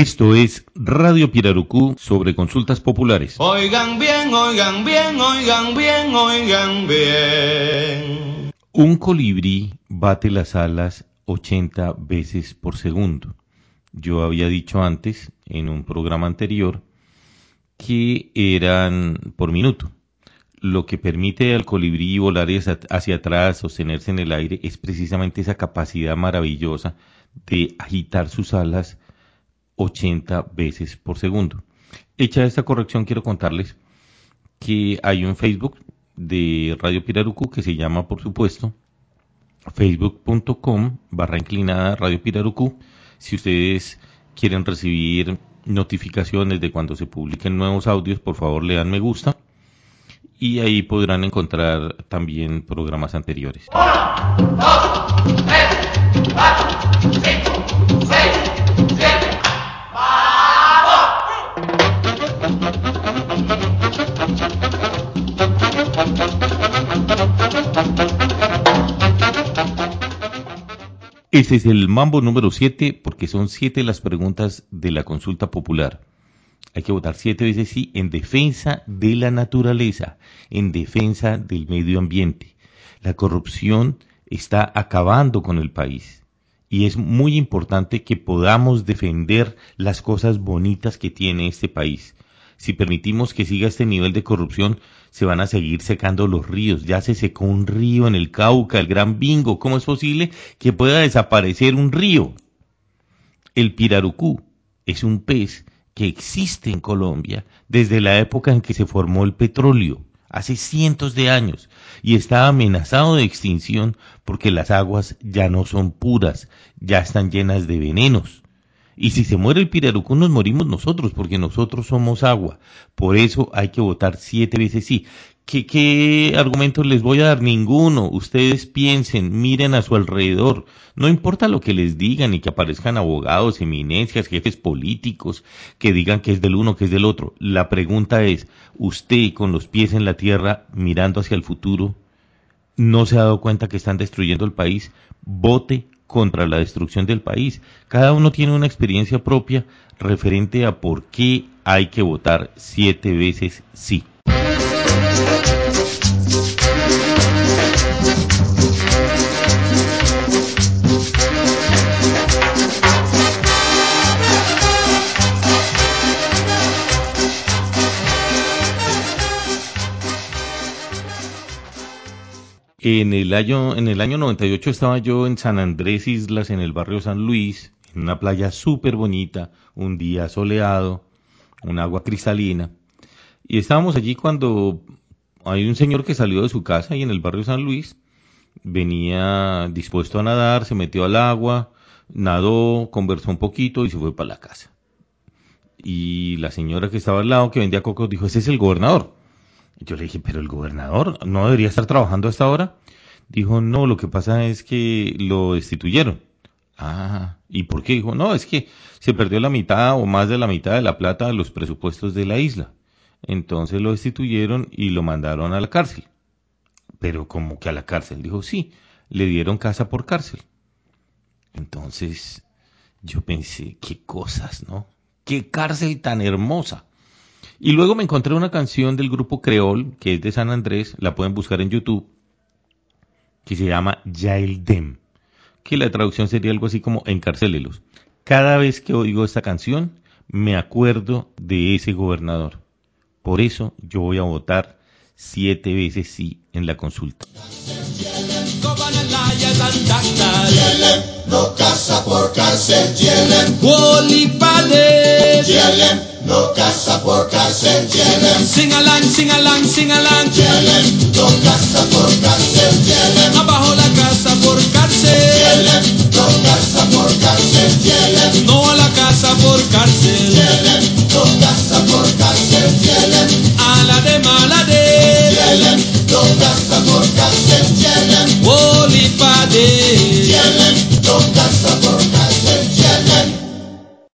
Esto es Radio Pirarucú sobre consultas populares. Oigan bien, oigan bien, oigan bien, oigan bien. Un colibrí bate las alas 80 veces por segundo. Yo había dicho antes, en un programa anterior, que eran por minuto. Lo que permite al colibrí volar hacia atrás, sostenerse en el aire, es precisamente esa capacidad maravillosa de agitar sus alas 80 veces por segundo. Hecha esta corrección, quiero contarles que hay un Facebook de Radio Pirarucu que se llama, por supuesto, facebook.com barra inclinada Radio Pirarucu. Si ustedes quieren recibir notificaciones de cuando se publiquen nuevos audios, por favor le dan me gusta. Y ahí podrán encontrar también programas anteriores. Ese es el mambo número 7 porque son 7 las preguntas de la consulta popular. Hay que votar 7 veces sí en defensa de la naturaleza, en defensa del medio ambiente. La corrupción está acabando con el país y es muy importante que podamos defender las cosas bonitas que tiene este país. Si permitimos que siga este nivel de corrupción, se van a seguir secando los ríos. Ya se secó un río en el Cauca, el Gran Bingo. ¿Cómo es posible que pueda desaparecer un río? El pirarucú es un pez que existe en Colombia desde la época en que se formó el petróleo, hace cientos de años, y está amenazado de extinción porque las aguas ya no son puras, ya están llenas de venenos. Y si se muere el pirarucú, nos morimos nosotros, porque nosotros somos agua. Por eso hay que votar siete veces sí. ¿Qué, ¿Qué argumentos les voy a dar? Ninguno. Ustedes piensen, miren a su alrededor. No importa lo que les digan y que aparezcan abogados, eminencias, jefes políticos, que digan que es del uno, que es del otro. La pregunta es, usted con los pies en la tierra, mirando hacia el futuro, ¿no se ha dado cuenta que están destruyendo el país? Vote contra la destrucción del país. Cada uno tiene una experiencia propia referente a por qué hay que votar siete veces sí. En el año, en el año 98 estaba yo en San Andrés Islas, en el barrio San Luis, en una playa súper bonita, un día soleado, un agua cristalina. Y estábamos allí cuando hay un señor que salió de su casa y en el barrio San Luis venía dispuesto a nadar, se metió al agua, nadó, conversó un poquito y se fue para la casa. Y la señora que estaba al lado, que vendía cocos, dijo, ese es el gobernador. Yo le dije, pero el gobernador no debería estar trabajando a esta hora. Dijo, no, lo que pasa es que lo destituyeron. Ah, ¿y por qué? Dijo, no, es que se perdió la mitad o más de la mitad de la plata de los presupuestos de la isla. Entonces lo destituyeron y lo mandaron a la cárcel. Pero como que a la cárcel. Dijo, sí, le dieron casa por cárcel. Entonces yo pensé, qué cosas, ¿no? Qué cárcel tan hermosa. Y luego me encontré una canción del grupo Creol, que es de San Andrés, la pueden buscar en YouTube, que se llama Yael Dem, que la traducción sería algo así como encarcélelos. Cada vez que oigo esta canción, me acuerdo de ese gobernador. Por eso yo voy a votar siete veces sí en la consulta. no casa por cárcel, no casa por cárcel, Yelem. Sing along, sing along, sing along. No casa por cárcel, Yelem. Abajo la casa por cárcel.